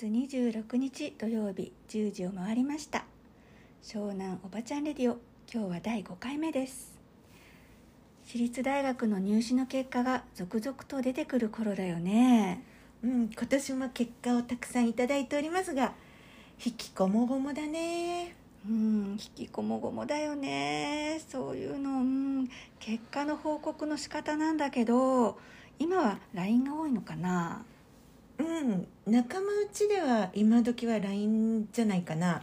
月26日土曜日10時を回りました。湘南おばちゃんレディオ今日は第5回目です。私立大学の入試の結果が続々と出てくる頃だよね。うん、今年も結果をたくさんいただいておりますが引きこもごもだね。うん引きこもごもだよね。そういうの、うん、結果の報告の仕方なんだけど今は LINE が多いのかなうん仲間内では今時は LINE じゃないかな。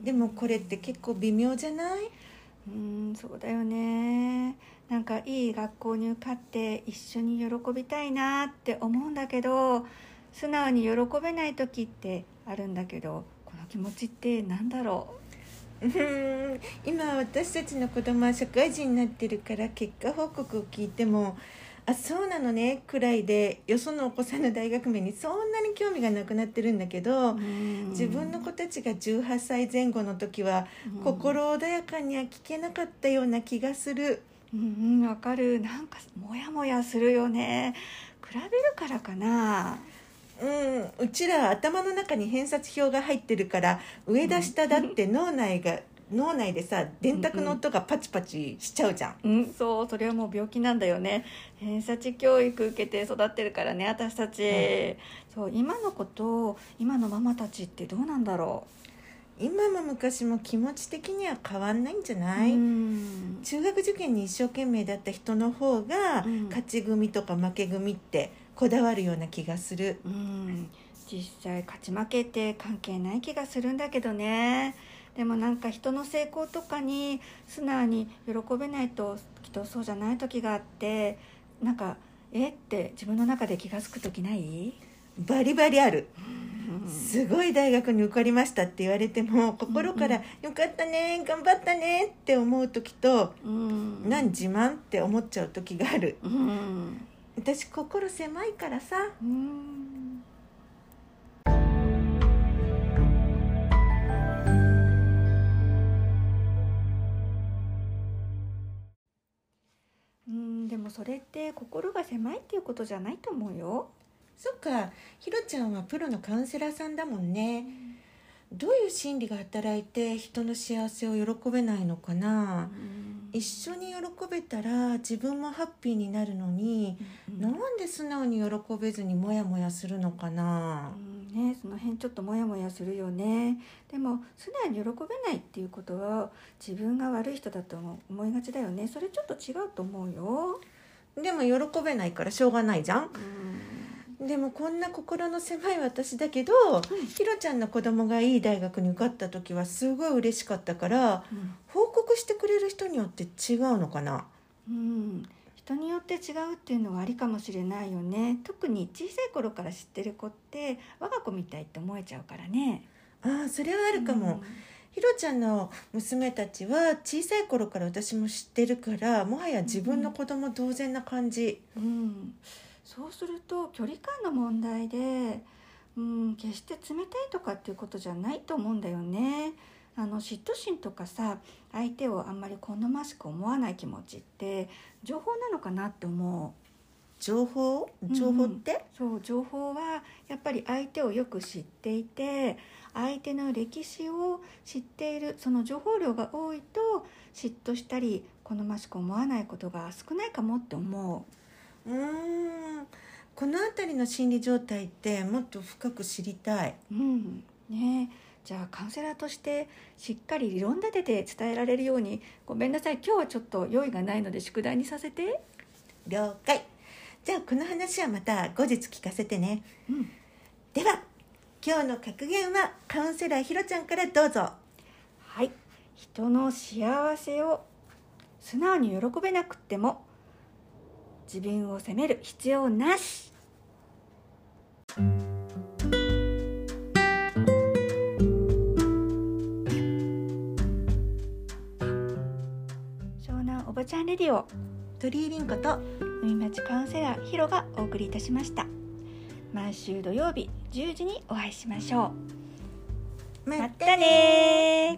でもこれって結構微妙じゃない？うんそうだよね。なんかいい学校に受かって一緒に喜びたいなって思うんだけど素直に喜べない時ってあるんだけどこの気持ちって何だろう？ん今私たちの子供は社会人になってるから結果報告を聞いてもあそうなのね。くらいでよそのお子さんの大学名にそんなに興味がなくなってるんだけど、う自分の子たちが18歳前後の時は、うん。心穏やかには聞けなかったような気がする。うんうんわかる。なんかモヤモヤするよね。比べるからかな。うん、うちら頭の中に偏差値表が入ってるから上だ下だって脳内が脳内でさ電卓の音がパチパチしちゃうじゃん。うんそうそれはもう病気なんだよね。偏差値教育受けて育ってるからね私たち、うんそう今の子と今のママたちってどうなんだろ今も昔も気持ち的には変わんないんじゃう、ない、うん。中学受験に一生懸命だった人の方がうん。勝ち組とか負け組ってこだわるような気がする。うん。実際勝ち負けって関係ない気がするんだけどねでもなんか人の成功とかに素直に喜べないときっとそうじゃない時があってなんかえ？って自分の中で気が付く時ない、バリバリある。うん。すごい大学に受かりましたって言われても心から「よかったね頑張ったね」って思う時とうん「何自慢?」って思っちゃう時がある。うん。私心狭いからさ。うんそれって心が狭いっていうことじゃないと思うよ。そっか。ひろちゃんはプロのカウンセラーさんだもんね。どういう心理が働いて人の幸せを喜べないのかな。一緒に喜べたら自分もハッピーになるのになんで素直に喜べずにモヤモヤするのかな。うん。ね、その辺ちょっとモヤモヤするよね。でも素直に喜べないっていうことは自分が悪い人だと思いがちだよね。それちょっと違うと思うよ、でも喜べないからしょうがないじゃん。うん、でもこんな心の狭い私だけど、ひろちゃんの子供がいい大学に受かった時はすごい嬉しかったから報告してくれる人によって違うのかな。うん、人によって違うっていうのはありかもしれないよね。特に小さい頃から知ってる子って我が子みたいって思えちゃうからね。ああそれはあるかも、ひろちゃんの娘たちは小さい頃から私も知ってるからもはや自分の子供同然な感じ、うん、うんそうすると距離感の問題で、うん、決して冷たいとかっていうことじゃないと思うんだよね。あの嫉妬心とかさ相手をあんまり好ましく思わない気持ちって情報なのかなって思う。情報？情報って、そう情報はやっぱり相手をよく知っていて相手の歴史を知っているその情報量が多いと嫉妬したり好ましく思わないことが少ないかもって思う。ーん。この辺りの心理状態ってもっと深く知りたい。う。うん。ね。じゃあカウンセラーとしてしっかり理論立てて伝えられるように。ごめんなさい。今日はちょっと用意がないので宿題にさせて。了解じゃあこの話はまた後日聞かせてね、うん、では今日の格言はカウンセラーひろちゃんからどうぞ。はい。人の幸せを素直に喜べなくても自分を責める必要なし。湘南おばちゃんレディオ。鳥居凛子と海町カウンセラーヒロがお送りいたしました。毎週土曜日10時にお会いしましょう。またね